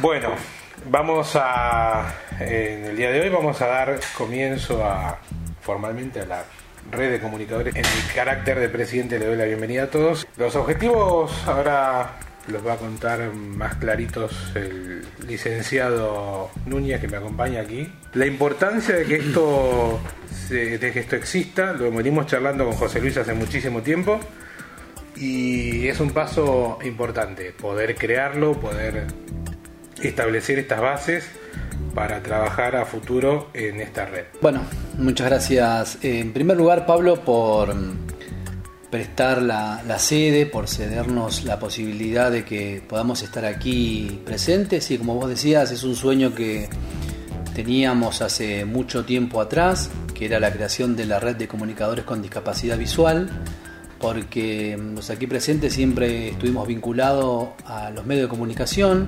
Bueno, vamos a, en el día de hoy vamos a dar comienzo a formalmente a la red de comunicadores. En mi carácter de presidente le doy la bienvenida a todos. Los objetivos ahora los va a contar más claritos el licenciado Núñez que me acompaña aquí. La importancia de que esto de que esto exista, lo venimos charlando con José Luis hace muchísimo tiempo y es un paso importante poder crearlo, poder establecer estas bases para trabajar a futuro en esta red. Bueno, muchas gracias. En primer lugar, Pablo, por prestar la, sede, por cedernos la posibilidad de que podamos estar aquí presentes. Y como vos decías, es un sueño que teníamos hace mucho tiempo atrás, que era la creación de la red de comunicadores con discapacidad visual, porque los aquí presentes siempre estuvimos vinculados a los medios de comunicación,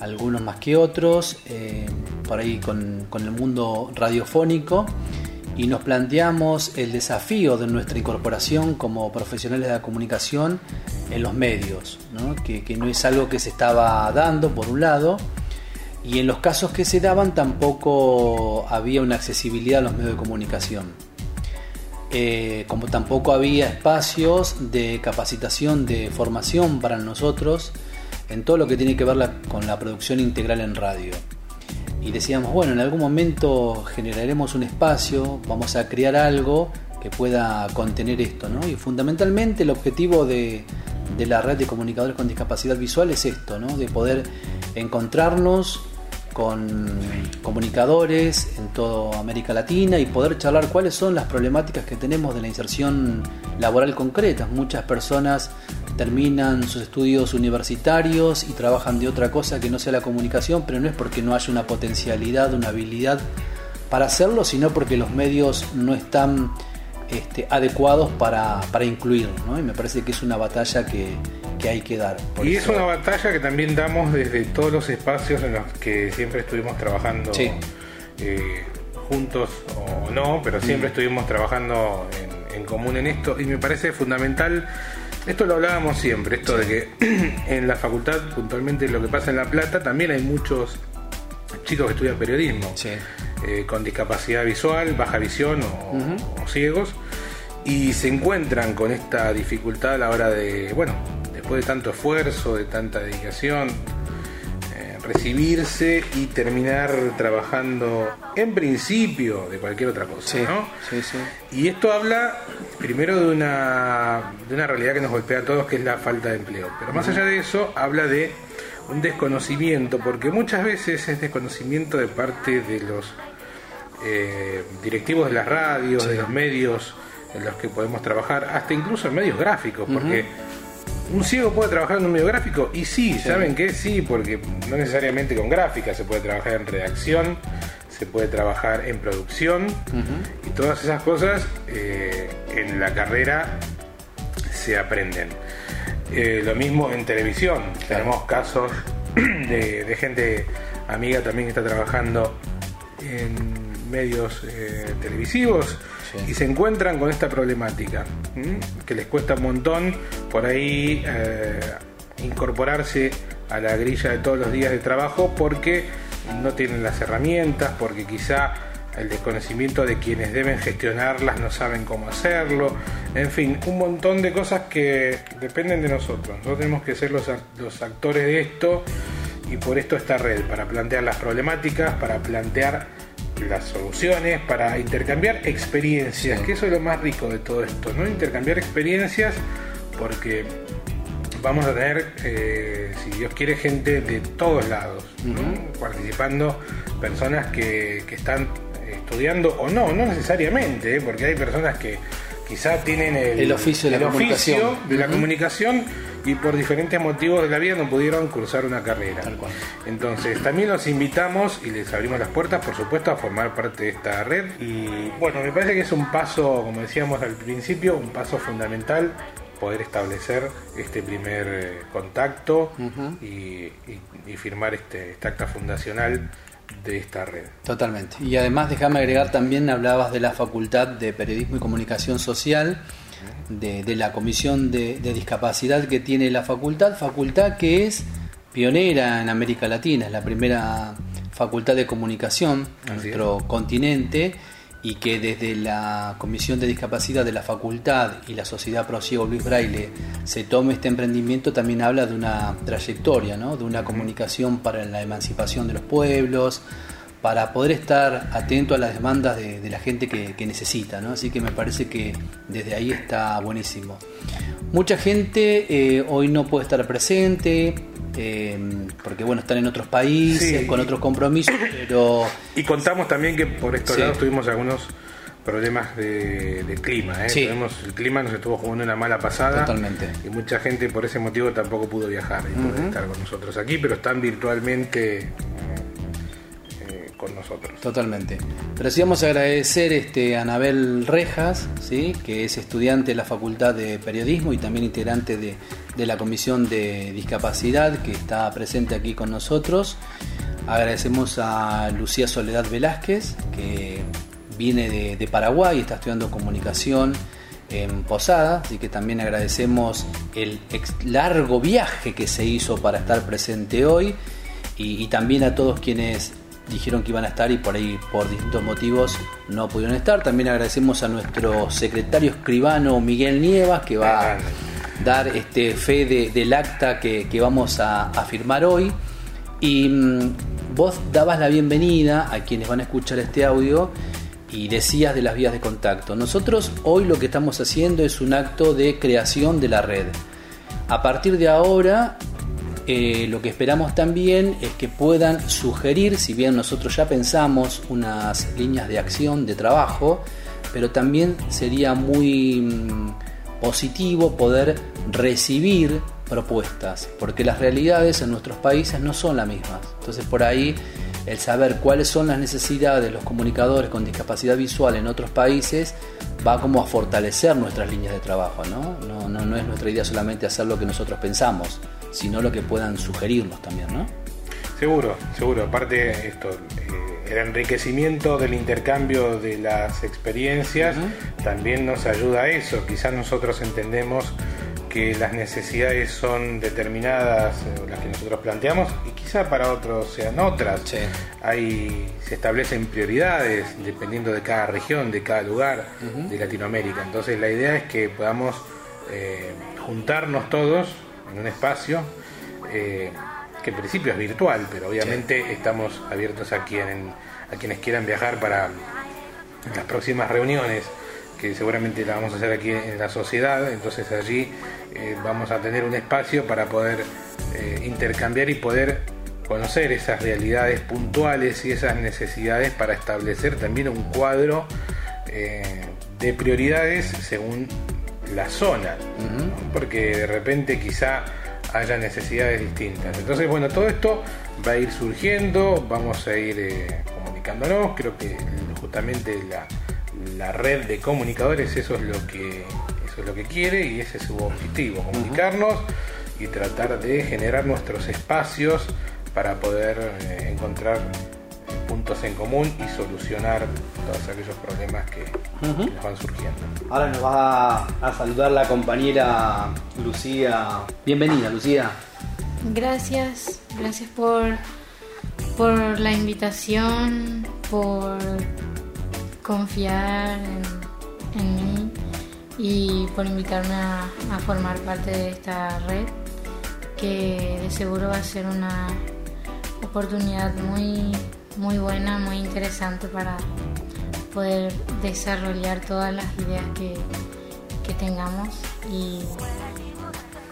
algunos más que otros, eh, por ahí con, el mundo radiofónico, y nos planteamos el desafío de nuestra incorporación como profesionales de la comunicación en los medios, que, no es algo que se estaba dando por un lado, y en los casos que se daban tampoco había una accesibilidad a los medios de comunicación. Eh, como tampoco había espacios de capacitación, de formación para nosotros en todo lo que tiene que ver con la producción integral en radio. Y decíamos, bueno, en algún momento generaremos un espacio, vamos a crear algo que pueda contener esto. Y fundamentalmente el objetivo de, de la red de comunicadores con discapacidad visual es esto, ¿no? De poder encontrarnos con comunicadores en toda América Latina y poder charlar cuáles son las problemáticas que tenemos de la inserción laboral concreta. Muchas personas terminan sus estudios universitarios y trabajan de otra cosa que no sea la comunicación, pero no es porque no haya una potencialidad, una habilidad para hacerlo, sino porque los medios no están este, adecuados para, para incluir. ¿no? Y me parece que es una batalla que, que hay que dar. y es una batalla que también damos desde todos los espacios en los que siempre estuvimos trabajando eh, juntos o no, pero siempre mm. estuvimos trabajando en, en, común en esto y me parece fundamental. Esto lo hablábamos siempre, esto de que en la facultad, puntualmente lo que pasa en La Plata, también hay muchos chicos que estudian periodismo eh, con discapacidad visual, baja visión o, o ciegos y se encuentran con esta dificultad a la hora de, bueno, después de tanto esfuerzo, de tanta dedicación, eh, recibirse y terminar trabajando en principio de cualquier otra cosa. ¿no? sí, sí. Y esto habla primero de una, de una realidad que nos golpea a todos, que es la falta de empleo. Pero más allá de eso, habla de un desconocimiento, porque muchas veces es desconocimiento de parte de los eh, directivos de las radios, de los medios en los que podemos trabajar, hasta incluso en medios gráficos, porque ¿Un ciego puede trabajar en un medio gráfico? Y sí, ¿saben qué? Sí, porque no necesariamente con gráfica, se puede trabajar en redacción, se puede trabajar en producción y todas esas cosas eh, en la carrera se aprenden. Eh, lo mismo en televisión, tenemos casos de, gente amiga también que está trabajando en medios eh, televisivos y se encuentran con esta problemática, que les cuesta un montón por ahí eh, incorporarse a la grilla de todos los días de trabajo porque no tienen las herramientas, porque quizá el desconocimiento de quienes deben gestionarlas no saben cómo hacerlo, en fin, un montón de cosas que dependen de nosotros. Nosotros tenemos que ser los, los actores de esto y por esto esta red, para plantear las problemáticas, para plantear las soluciones, para intercambiar experiencias, que eso es lo más rico de todo esto, ¿no? Intercambiar experiencias porque vamos a tener, eh, si Dios quiere, gente de todos lados, participando, personas que, están estudiando o no, no necesariamente, ¿eh? porque hay personas que quizás tienen el, oficio de la, de la comunicación y por diferentes motivos de la vida no pudieron cursar una carrera. Entonces, también los invitamos y les abrimos las puertas, por supuesto, a formar parte de esta red. Y bueno, me parece que es un paso, como decíamos al principio, un paso fundamental poder establecer este primer eh, contacto y, firmar este, este acta fundacional de esta red. Totalmente. Y además, déjame agregar también, hablabas de la Facultad de Periodismo y Comunicación Social de, la Comisión de, Discapacidad que tiene la facultad, facultad que es pionera en América Latina, es la primera facultad de comunicación en nuestro continente y que desde la Comisión de Discapacidad de la Facultad y la Sociedad Pro Luis Braille se tome este emprendimiento también habla de una trayectoria, ¿no? de una comunicación para la emancipación de los pueblos, para poder estar atento a las demandas de, la gente que, necesita. ¿no? Así que me parece que desde ahí está buenísimo. Mucha gente eh, hoy no puede estar presente, Em, porque bueno, están en otros países, con otros compromisos, pero... Y contamos también que por estos lados tuvimos algunos problemas de, clima. ¿eh? el clima nos estuvo jugando una mala pasada. Totalmente. Y mucha gente por ese motivo tampoco pudo viajar y estar con nosotros aquí, pero están virtualmente con nosotros. Totalmente. Pero agradecer este, a Anabel Rejas, ¿sí? que es estudiante de la Facultad de Periodismo y también integrante de, la Comisión de Discapacidad, que está presente aquí con nosotros. Agradecemos a Lucía Soledad Velázquez, que viene de, Paraguay, está estudiando comunicación en Posada, así que también agradecemos el largo viaje que se hizo para estar presente hoy y, y, también a todos quienes dijeron que iban a estar y por ahí por distintos motivos no pudieron estar. También agradecemos a nuestro secretario escribano Miguel Nievas que va a dar este fe del acta que, vamos a, firmar hoy. Y mm, vos dabas la bienvenida a quienes van a escuchar este audio y decías de las vías de contacto. Nosotros hoy lo que estamos haciendo es un acto de creación de la red. A partir de ahora eh, lo que esperamos también es que puedan sugerir, si bien nosotros ya pensamos unas líneas de acción, de trabajo, pero también sería muy mm, positivo poder recibir propuestas, porque las realidades en nuestros países no son las mismas. Entonces por ahí el saber cuáles son las necesidades de los comunicadores con discapacidad visual en otros países va como a fortalecer nuestras líneas de trabajo, ¿no? No, es nuestra idea solamente hacer lo que nosotros pensamos, sino lo que puedan sugerirnos también, ¿no? Seguro, seguro. Aparte, esto, eh, el enriquecimiento del intercambio de las experiencias también nos ayuda a eso. Quizás nosotros entendemos que las necesidades son determinadas, eh, las que nosotros planteamos, y quizá para otros sean otras. Hay, se establecen prioridades dependiendo de cada región, de cada lugar de Latinoamérica. Entonces la idea es que podamos eh, juntarnos todos en un espacio eh, que en principio es virtual, pero obviamente estamos abiertos a, quien, a quienes quieran viajar para las próximas reuniones que seguramente la vamos a hacer aquí en la sociedad, entonces allí eh, vamos a tener un espacio para poder eh, intercambiar y poder conocer esas realidades puntuales y esas necesidades para establecer también un cuadro de prioridades según la zona, porque de repente quizá haya necesidades distintas. Entonces, bueno, todo esto va a ir surgiendo, vamos a ir eh, comunicándonos, creo que justamente la, la, red de comunicadores eso es lo que eso es lo que quiere y ese es su objetivo, comunicarnos y tratar de generar nuestros espacios para poder eh, encontrar puntos en común y solucionar todos aquellos problemas que, nos van surgiendo. Ahora nos va a, saludar la compañera Lucía. Bienvenida, Lucía. Gracias, gracias por, por la invitación, por confiar en, mí y por invitarme a, a, formar parte de esta red que de seguro va a ser una oportunidad muy muy buena, muy interesante para poder desarrollar todas las ideas que, tengamos y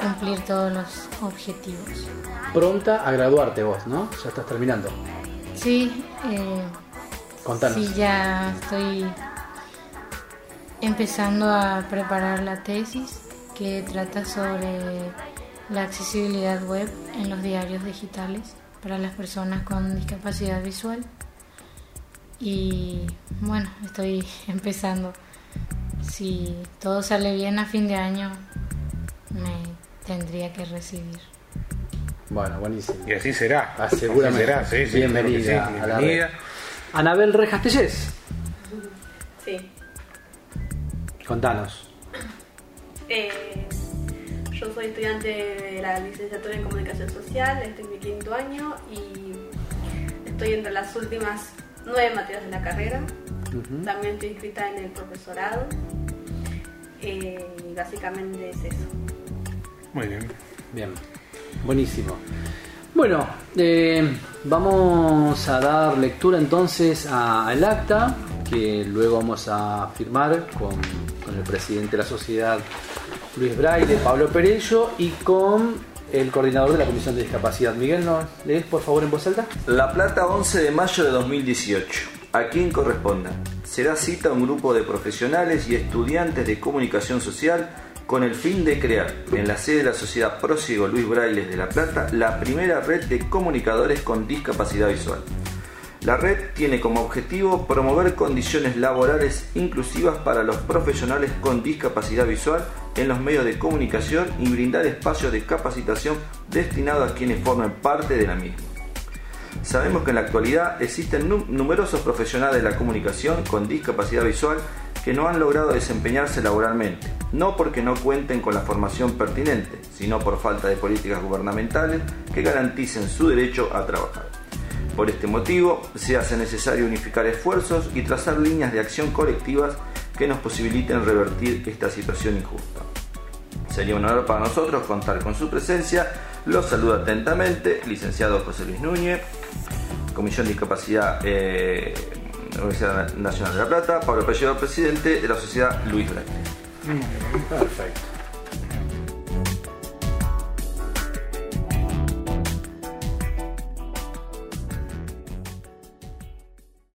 cumplir todos los objetivos. Pronta a graduarte vos, ¿no? Ya estás terminando. Sí, eh, Contanos. Sí, ya estoy empezando a preparar la tesis que trata sobre la accesibilidad web en los diarios digitales para las personas con discapacidad visual. Y bueno, estoy empezando. Si todo sale bien a fin de año, me tendría que recibir. Bueno, buenísimo. Y así será. Ah, seguramente. será, sí, bienvenida, A la Anabel Rejas Tellez. Sí. Contanos. Eh, yo soy estudiante de la licenciatura en comunicación social, este es mi quinto año y estoy entre las últimas nueve materias de la carrera. También estoy inscrita en el profesorado eh, y básicamente es eso. Muy bien. Bien, buenísimo. Bueno, eh, vamos a dar lectura entonces al acta que luego vamos a firmar con, con el presidente de la sociedad Luis Braille, Pablo Perello y con el coordinador de la Comisión de Discapacidad. Miguel, ¿nos lees por favor en voz alta? La Plata, 11 de mayo de 2018. ¿A quién corresponda? Será cita un grupo de profesionales y estudiantes de comunicación social con el fin de crear en la sede de la Sociedad Prósigo Luis Brailes de La Plata la primera red de comunicadores con discapacidad visual. La red tiene como objetivo promover condiciones laborales inclusivas para los profesionales con discapacidad visual en los medios de comunicación y brindar espacios de capacitación destinados a quienes formen parte de la misma. Sabemos que en la actualidad existen numerosos profesionales de la comunicación con discapacidad visual que no han logrado desempeñarse laboralmente, no porque no cuenten con la formación pertinente, sino por falta de políticas gubernamentales que garanticen su derecho a trabajar. Por este motivo, se hace necesario unificar esfuerzos y trazar líneas de acción colectivas que nos posibiliten revertir esta situación injusta. Sería un honor para nosotros contar con su presencia. Los saludo atentamente, licenciado José Luis Núñez, Comisión de Discapacidad eh, Universidad Nacional de La Plata, Pablo Pelledo, presidente de la Sociedad Luis Blanque. Perfecto.